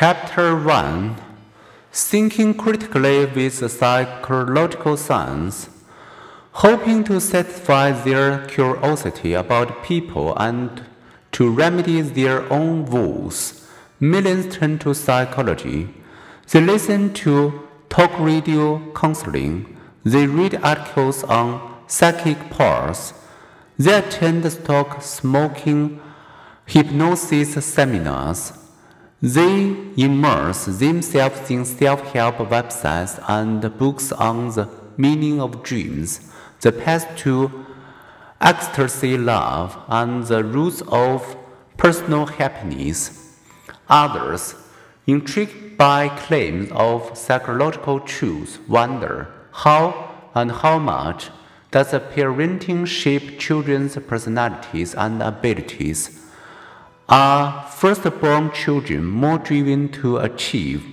Chapter 1 Thinking Critically with Psychological Science Hoping to satisfy their curiosity about people and to remedy their own woes, millions turn to psychology. They listen to talk radio counseling. They read articles on psychic powers. They attend stock smoking hypnosis seminars. They immerse themselves in self help websites and books on the meaning of dreams, the path to ecstasy love, and the roots of personal happiness. Others, intrigued by claims of psychological truth, wonder how and how much does parenting shape children's personalities and abilities. Are firstborn children more driven to achieve?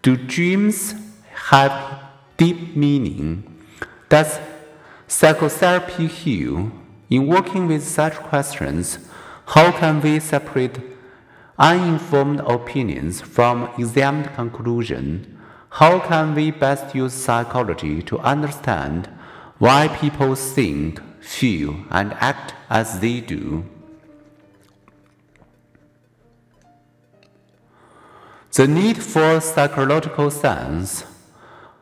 Do dreams have deep meaning? Does psychotherapy heal? In working with such questions, how can we separate uninformed opinions from examined conclusion? How can we best use psychology to understand why people think, feel, and act as they do? The need for psychological science.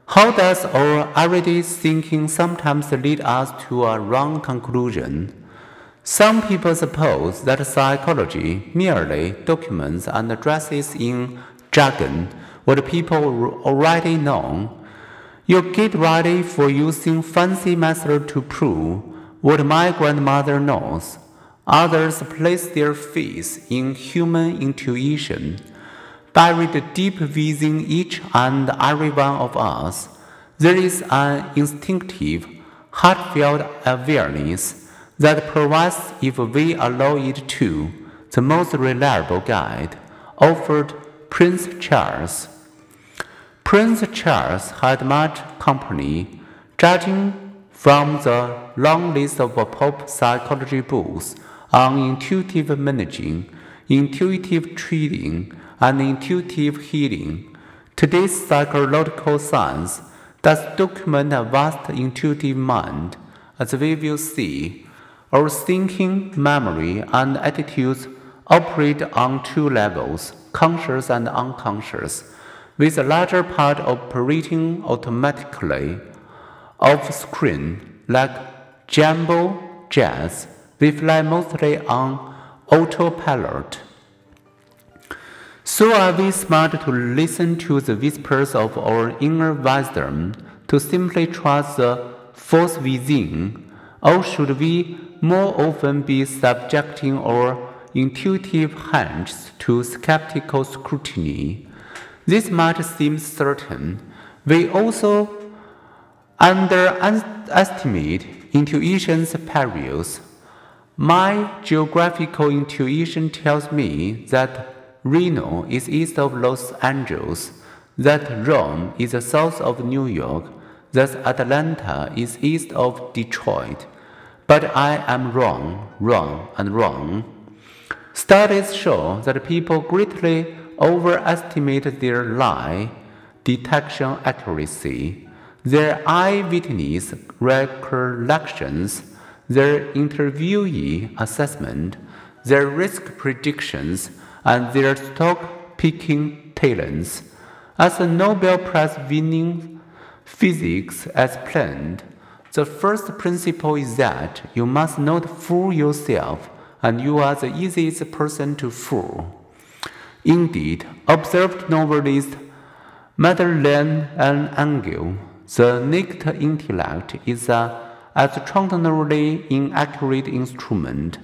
How does our everyday thinking sometimes lead us to a wrong conclusion? Some people suppose that psychology merely documents and addresses in jargon what people already know. You get ready for using fancy methods to prove what my grandmother knows. Others place their faith in human intuition buried deep within each and every one of us, there is an instinctive, heartfelt awareness that provides, if we allow it to, the most reliable guide, offered Prince Charles. Prince Charles had much company, judging from the long list of pop psychology books on intuitive managing, intuitive trading, and intuitive healing. Today's psychological science does document a vast intuitive mind, as we will see. Our thinking, memory, and attitudes operate on two levels, conscious and unconscious, with a larger part operating automatically. Off screen, like jumbo jets, we fly mostly on autopilot. So are we smart to listen to the whispers of our inner wisdom, to simply trust the force within, or should we more often be subjecting our intuitive hunches to skeptical scrutiny? This much seems certain. We also underestimate intuition's perils. My geographical intuition tells me that Reno is east of Los Angeles, that Rome is south of New York, that Atlanta is east of Detroit. But I am wrong, wrong, and wrong. Studies show that people greatly overestimate their lie detection accuracy, their eyewitness recollections, their interviewee assessment, their risk predictions, and their stock picking talents. As a Nobel Prize winning physics as planned, the first principle is that you must not fool yourself, and you are the easiest person to fool. Indeed, observed novelist Madeleine L'Engle, the naked intellect is a extraordinarily inaccurate instrument.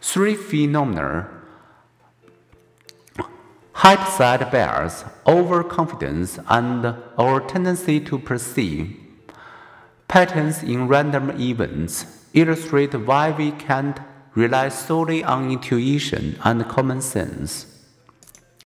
Three phenomena Hindsight bias, overconfidence, and our tendency to perceive patterns in random events illustrate why we can't rely solely on intuition and common sense.